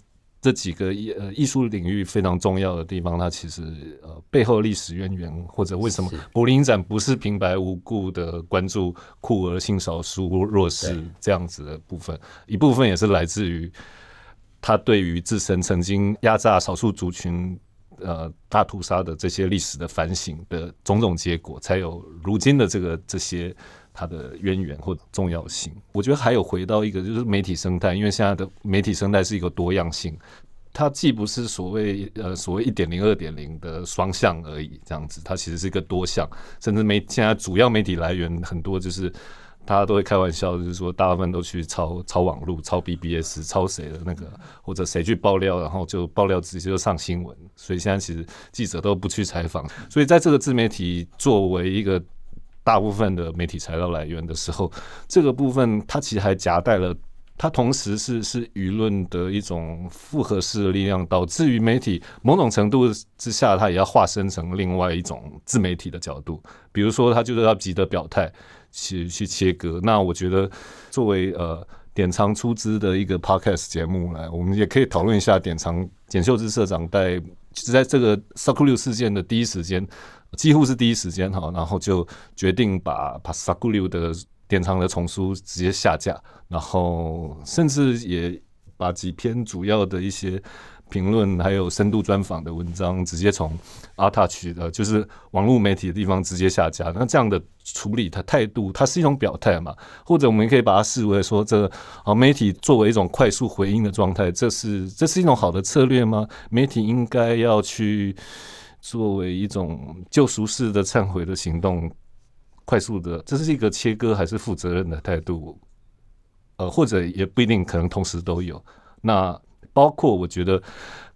这几个艺呃艺术领域非常重要的地方，它其实呃背后历史渊源，或者为什么柏林展不是平白无故的关注酷儿、性少数、弱势这样子的部分，一部分也是来自于他对于自身曾经压榨少数族群。呃，大屠杀的这些历史的反省的种种结果，才有如今的这个这些它的渊源或重要性。我觉得还有回到一个就是媒体生态，因为现在的媒体生态是一个多样性，它既不是所谓呃所谓一点零二点零的双向而已，这样子，它其实是一个多项，甚至媒现在主要媒体来源很多就是。大家都会开玩笑，就是说大部分都去抄抄网路、抄 BBS、抄谁的那个，或者谁去爆料，然后就爆料直接就上新闻。所以现在其实记者都不去采访。所以在这个自媒体作为一个大部分的媒体材料来源的时候，这个部分它其实还夹带了，它同时是是舆论的一种复合式的力量，导致于媒体某种程度之下，它也要化身成另外一种自媒体的角度。比如说，它就是要急着表态。去去切割，那我觉得作为呃典藏出资的一个 podcast 节目来，我们也可以讨论一下典藏简秀枝社长在就是在这个 SAKURYU 事件的第一时间，几乎是第一时间哈，然后就决定把把 SAKURYU 的典藏的丛书直接下架，然后甚至也把几篇主要的一些。评论还有深度专访的文章，直接从 ARTouch 的，就是网络媒体的地方直接下架。那这样的处理，它态度，它是一种表态嘛？或者我们可以把它视为说，这啊媒体作为一种快速回应的状态，这是这是一种好的策略吗？媒体应该要去作为一种救赎式的忏悔的行动，快速的，这是一个切割还是负责任的态度？呃，或者也不一定，可能同时都有。那。包括我觉得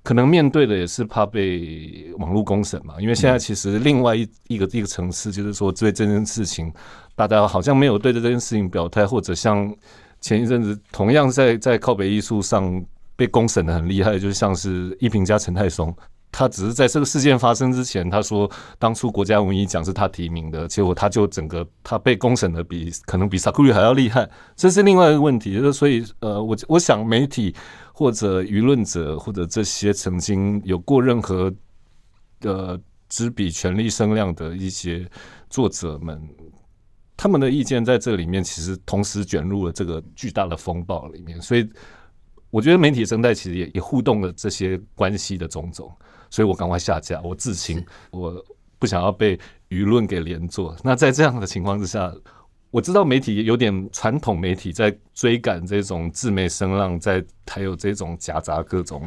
可能面对的也是怕被网络公审嘛，因为现在其实另外一一个一个层次就是说，对这件事情，大家好像没有对着这件事情表态，或者像前一阵子同样在在靠北艺术上被公审的很厉害，就像是艺评家陈太松，他只是在这个事件发生之前，他说当初国家文艺奖是他提名的，结果他就整个他被公审的比可能比萨库里还要厉害，这是另外一个问题。就是所以呃，我我想媒体或者舆论者或者这些曾经有过任何的执笔权力声量的一些作者们。他们的意见在这里面其实同时卷入了这个巨大的风暴里面，所以我觉得媒体生态其实也也互动了这些关系的种种，所以我赶快下架，我自清，我不想要被舆论给连坐。那在这样的情况之下，我知道媒体有点传统媒体在追赶这种自媒声浪，在还有这种夹杂各种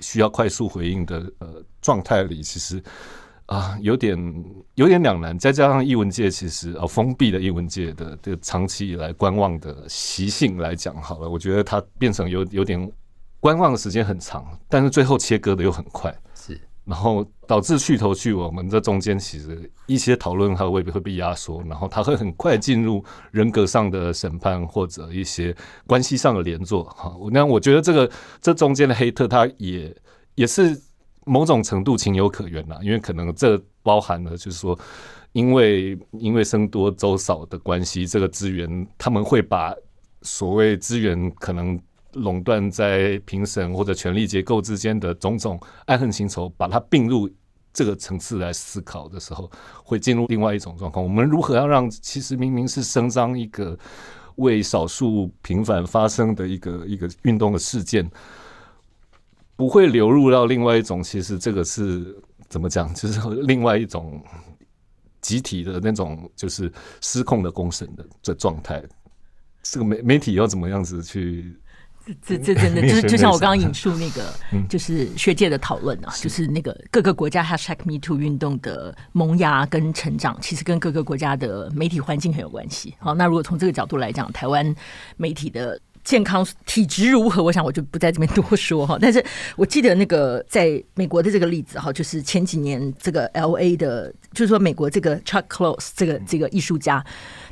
需要快速回应的呃状态里，其实。啊，有点有点两难，再加上艺文界其实呃、啊、封闭的艺文界的这个长期以来观望的习性来讲，好了，我觉得它变成有有点观望的时间很长，但是最后切割的又很快，是，然后导致去头去尾，我们这中间其实一些讨论它未必会被压缩，然后它会很快进入人格上的审判或者一些关系上的连坐。哈，那我觉得这个这中间的黑特，它也也是。某种程度情有可原呐，因为可能这包含了，就是说，因为因为僧多粥少的关系，这个资源他们会把所谓资源可能垄断在评审或者权力结构之间的种种爱恨情仇，把它并入这个层次来思考的时候，会进入另外一种状况。我们如何要让其实明明是伸张一个为少数平凡发生的一个一个运动的事件？不会流入到另外一种，其实这个是怎么讲？就是另外一种集体的那种，就是失控的公审的这状态。这个媒媒体要怎么样子去？这这真的就是就像我刚刚引述那个，就是学界的讨论啊，就是那个各个国家 Hashtag Me Too 运动的萌芽跟成长，其实跟各个国家的媒体环境很有关系。好，那如果从这个角度来讲，台湾媒体的。健康体质如何？我想我就不在这边多说哈。但是我记得那个在美国的这个例子哈，就是前几年这个 L.A. 的，就是说美国这个 Chuck Close 这个这个艺术家。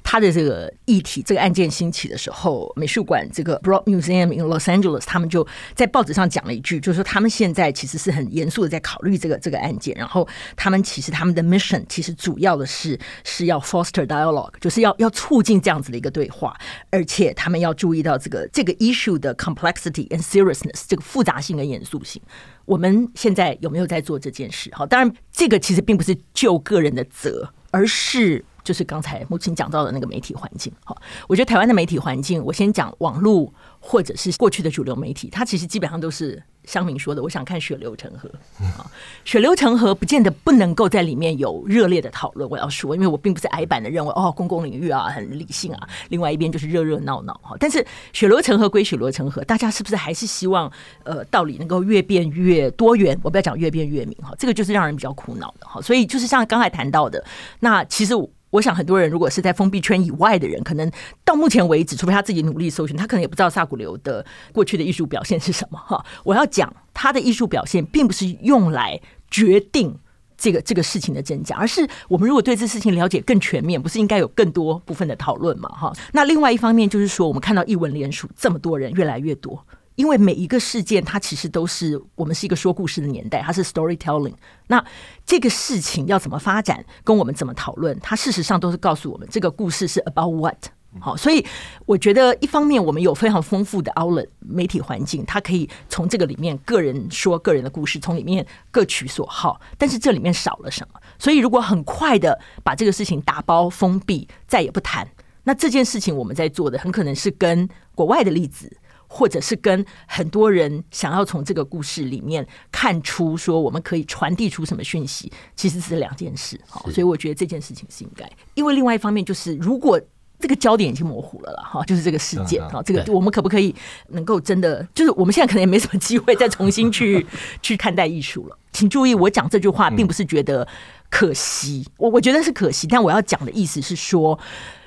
他的这个议题，这个案件兴起的时候，美术馆这个 Broad Museum in Los Angeles，他们就在报纸上讲了一句，就是说他们现在其实是很严肃的在考虑这个这个案件，然后他们其实他们的 mission 其实主要的是是要 foster dialogue，就是要要促进这样子的一个对话，而且他们要注意到这个这个 issue 的 complexity and seriousness，这个复杂性跟严肃性。我们现在有没有在做这件事？好，当然这个其实并不是就个人的责，而是。就是刚才母亲讲到的那个媒体环境，好，我觉得台湾的媒体环境，我先讲网络或者是过去的主流媒体，它其实基本上都是乡民说的，我想看血流成河啊，血流成河不见得不能够在里面有热烈的讨论。我要说，因为我并不是矮板的认为哦，公共领域啊很理性啊，另外一边就是热热闹闹哈。但是血流成河归血流成河，大家是不是还是希望呃道理能够越变越多元？我不要讲越变越明哈，这个就是让人比较苦恼的哈。所以就是像刚才谈到的，那其实。我想很多人如果是在封闭圈以外的人，可能到目前为止，除非他自己努力搜寻，他可能也不知道萨古流的过去的艺术表现是什么。哈，我要讲他的艺术表现，并不是用来决定这个这个事情的真假，而是我们如果对这事情了解更全面，不是应该有更多部分的讨论嘛？哈，那另外一方面就是说，我们看到艺文联署这么多人越来越多。因为每一个事件，它其实都是我们是一个说故事的年代，它是 storytelling。那这个事情要怎么发展，跟我们怎么讨论，它事实上都是告诉我们这个故事是 about what。好，所以我觉得一方面我们有非常丰富的 outlet 媒体环境，它可以从这个里面个人说个人的故事，从里面各取所好。但是这里面少了什么？所以如果很快的把这个事情打包封闭，再也不谈，那这件事情我们在做的很可能是跟国外的例子。或者是跟很多人想要从这个故事里面看出说我们可以传递出什么讯息，其实是两件事。好，所以我觉得这件事情是应该。因为另外一方面就是，如果这个焦点已经模糊了了哈，就是这个事件哈，这个我们可不可以能够真的，就是我们现在可能也没什么机会再重新去 去看待艺术了。请注意，我讲这句话并不是觉得可惜，我我觉得是可惜，但我要讲的意思是说，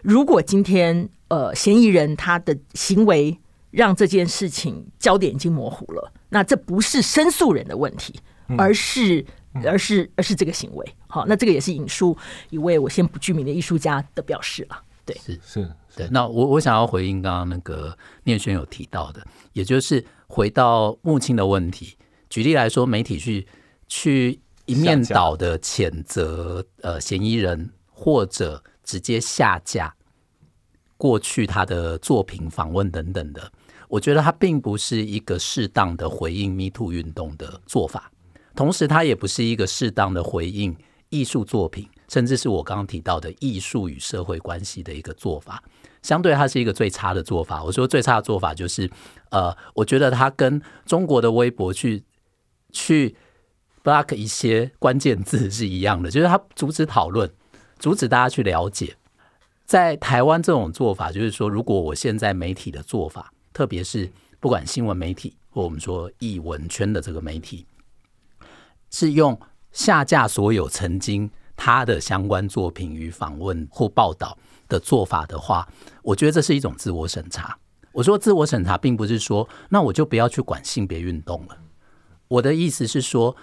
如果今天呃嫌疑人他的行为。让这件事情焦点已经模糊了，那这不是申诉人的问题，而是而是而是这个行为。好，那这个也是引述一位我先不具名的艺术家的表示了。对，是是，对。那我我想要回应刚刚那个念轩有提到的，也就是回到木青的问题。举例来说，媒体去去一面倒的谴责呃嫌疑人，或者直接下架过去他的作品、访问等等的，我觉得它并不是一个适当的回应 Me Too 运动的做法，同时它也不是一个适当的回应艺术作品，甚至是我刚刚提到的艺术与社会关系的一个做法。相对，它是一个最差的做法。我说最差的做法就是，呃，我觉得它跟中国的微博去去 block 一些关键字是一样的，就是它阻止讨论，阻止大家去了解。在台湾这种做法，就是说，如果我现在媒体的做法，特别是不管新闻媒体或我们说艺文圈的这个媒体，是用下架所有曾经他的相关作品与访问或报道的做法的话，我觉得这是一种自我审查。我说自我审查，并不是说那我就不要去管性别运动了。我的意思是说，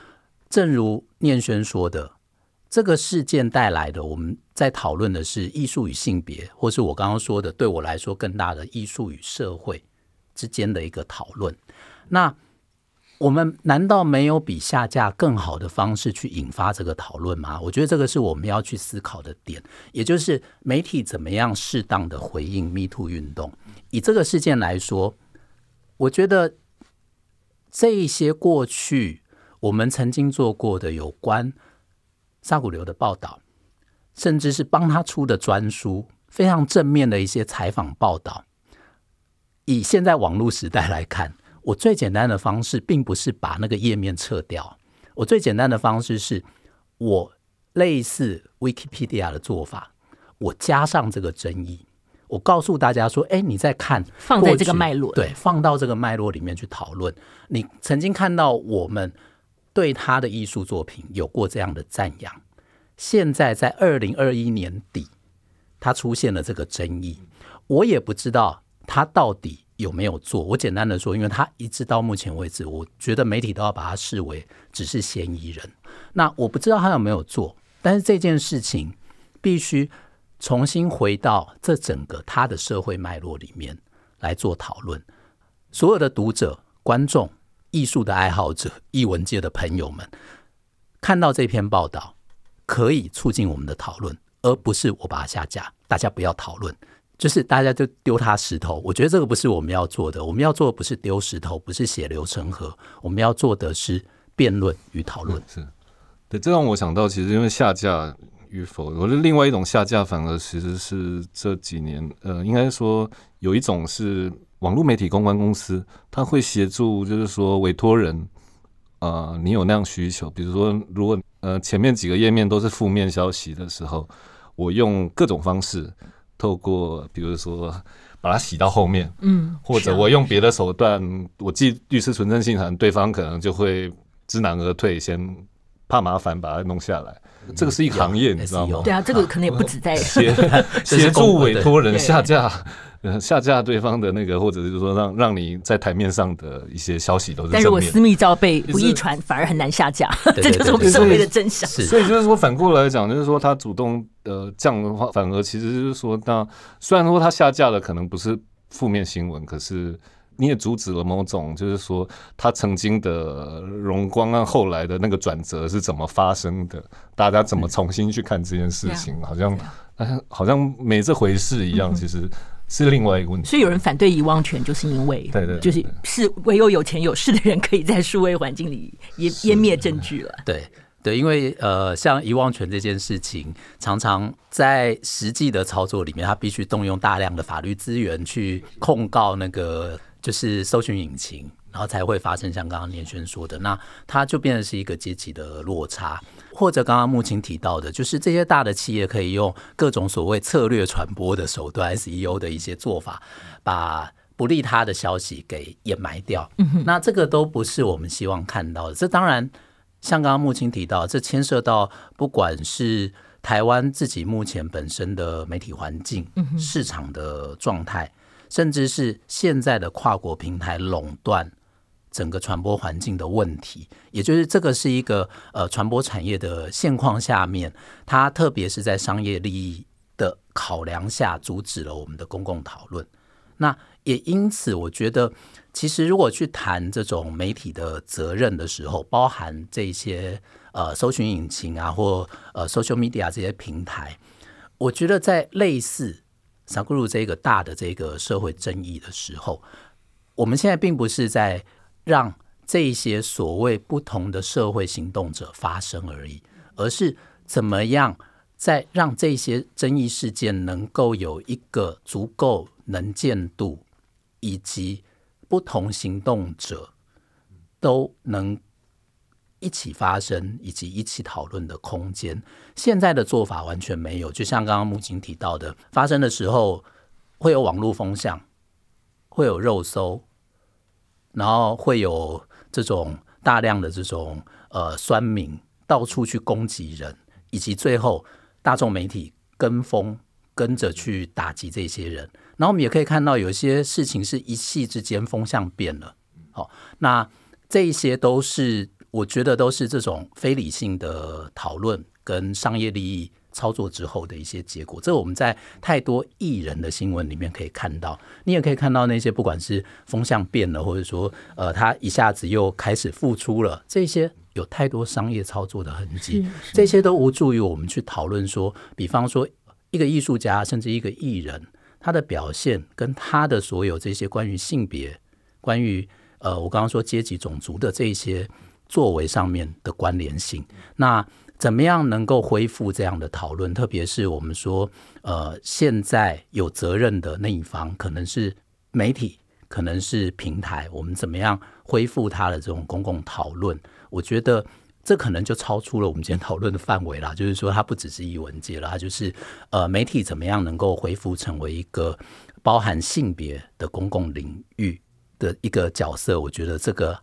正如念轩说的，这个事件带来的，我们在讨论的是艺术与性别，或是我刚刚说的，对我来说更大的艺术与社会之间的一个讨论。那我们难道没有比下架更好的方式去引发这个讨论吗？我觉得这个是我们要去思考的点，也就是媒体怎么样适当的回应 Me Too 运动。以这个事件来说，我觉得这一些过去我们曾经做过的有关萨古流的报道，甚至是帮他出的专书，非常正面的一些采访报道，以现在网络时代来看。我最简单的方式，并不是把那个页面撤掉。我最简单的方式是，我类似 Wikipedia 的做法，我加上这个争议，我告诉大家说：“哎，你在看，放在这个脉络，对，放到这个脉络里面去讨论。你曾经看到我们对他的艺术作品有过这样的赞扬，现在在二零二一年底，他出现了这个争议，我也不知道他到底。”有没有做？我简单的说，因为他一直到目前为止，我觉得媒体都要把他视为只是嫌疑人。那我不知道他有没有做，但是这件事情必须重新回到这整个他的社会脉络里面来做讨论。所有的读者、观众、艺术的爱好者、艺文界的朋友们，看到这篇报道，可以促进我们的讨论，而不是我把它下架。大家不要讨论。就是大家就丢他石头，我觉得这个不是我们要做的。我们要做的不是丢石头，不是血流成河。我们要做的是辩论与讨论。是，对，这让我想到，其实因为下架与否，我觉得另外一种下架，反而其实是这几年，呃，应该说有一种是网络媒体公关公司，他会协助，就是说委托人，呃，你有那样需求，比如说，如果呃前面几个页面都是负面消息的时候，我用各种方式。透过比如说把它洗到后面，嗯，或者我用别的手段，我寄律师存证信函，对方可能就会知难而退，先怕麻烦把它弄下来。这个是一个行业，你知道吗？对啊，这个可能也不止在 协 协助委托人下架。下架对方的那个，或者是说让让你在台面上的一些消息都是。但如果私密照被不易传，反而很难下架，这就是我们社会的真相。所以就是说，反过来讲，就是说他主动呃这样的话，反而其实就是说，那虽然说它下架了可能不是负面新闻，可是你也阻止了某种，就是说他曾经的荣光啊，后来的那个转折是怎么发生的，大家怎么重新去看这件事情，好像好像没这回事一样，其实。是另外一个问题，所以有人反对遗忘权，就是因为对对，就是是唯有有钱有势的人可以在数位环境里湮湮灭证据了。对对，因为呃，像遗忘权这件事情，常常在实际的操作里面，他必须动用大量的法律资源去控告那个就是搜寻引擎。然后才会发生像刚刚念轩说的，那它就变成是一个阶级的落差，或者刚刚木青提到的，就是这些大的企业可以用各种所谓策略传播的手段，SEO 的一些做法，把不利他的消息给掩埋掉。那这个都不是我们希望看到的。这当然，像刚刚木青提到，这牵涉到不管是台湾自己目前本身的媒体环境、市场的状态，甚至是现在的跨国平台垄断。整个传播环境的问题，也就是这个是一个呃传播产业的现况下面，它特别是在商业利益的考量下，阻止了我们的公共讨论。那也因此，我觉得其实如果去谈这种媒体的责任的时候，包含这些呃搜寻引擎啊，或呃 social media 这些平台，我觉得在类似 Sadhguru 这个大的这个社会争议的时候，我们现在并不是在让这些所谓不同的社会行动者发生而已，而是怎么样在让这些争议事件能够有一个足够能见度，以及不同行动者都能一起发生以及一起讨论的空间。现在的做法完全没有，就像刚刚木青提到的，发生的时候会有网络风向，会有肉搜，然后会有。这种大量的这种呃酸民到处去攻击人，以及最后大众媒体跟风跟着去打击这些人，然后我们也可以看到有些事情是一夕之间风向变了。好，那这一些都是我觉得都是这种非理性的讨论跟商业利益。操作之后的一些结果，这我们在太多艺人的新闻里面可以看到。你也可以看到那些不管是风向变了，或者说呃，他一下子又开始付出了，这些有太多商业操作的痕迹，这些都无助于我们去讨论说，比方说一个艺术家甚至一个艺人，他的表现跟他的所有这些关于性别、关于呃，我刚刚说阶级、种族的这些作为上面的关联性，那。怎么样能够恢复这样的讨论？特别是我们说，呃，现在有责任的那一方可能是媒体，可能是平台。我们怎么样恢复他的这种公共讨论？我觉得这可能就超出了我们今天讨论的范围啦。就是说，它不只是艺文界了，它就是呃，媒体怎么样能够恢复成为一个包含性别的公共领域的一个角色？我觉得这个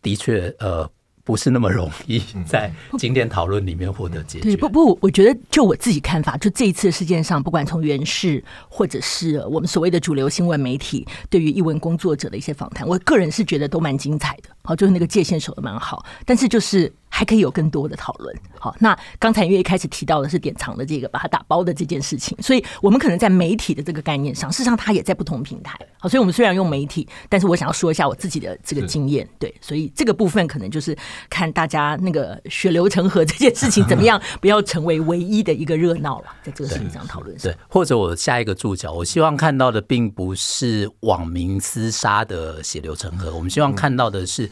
的确呃。不是那么容易 在今天讨论里面获得解决。对，不不，我觉得就我自己看法，就这一次事件上，不管从原视或者是我们所谓的主流新闻媒体对于译文工作者的一些访谈，我个人是觉得都蛮精彩的。好，就是那个界限守的蛮好，但是就是。还可以有更多的讨论。好，那刚才因为一开始提到的是典藏的这个把它打包的这件事情，所以我们可能在媒体的这个概念上，事实上它也在不同平台。好，所以我们虽然用媒体，但是我想要说一下我自己的这个经验。对，所以这个部分可能就是看大家那个血流成河这件事情怎么样，不要成为唯一的一个热闹了，在这个事情上讨论上。对，或者我下一个注脚，我希望看到的并不是网民厮杀的血流成河，我们希望看到的是。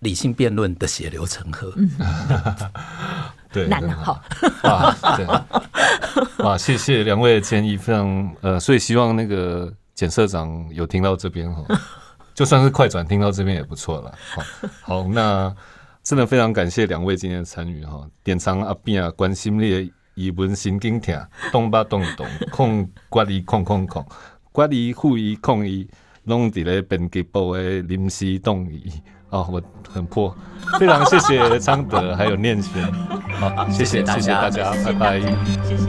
理性辩论的血流成河，嗯，对，难了，好，哇，对，哇，谢谢两位的建议，非常呃，所以希望那个简社长有听到这边哈，就算是快转听到这边也不错了，好，好，那真的非常感谢两位今天的参与哈，典藏阿扁啊，关心你的艺文神经痛，动吧动动，控管理控控控，管理护理控医，拢伫咧编辑部的临时动议。哦，我很破，非常谢谢昌德还有念瑄，好，谢谢谢谢大家，拜拜，谢谢。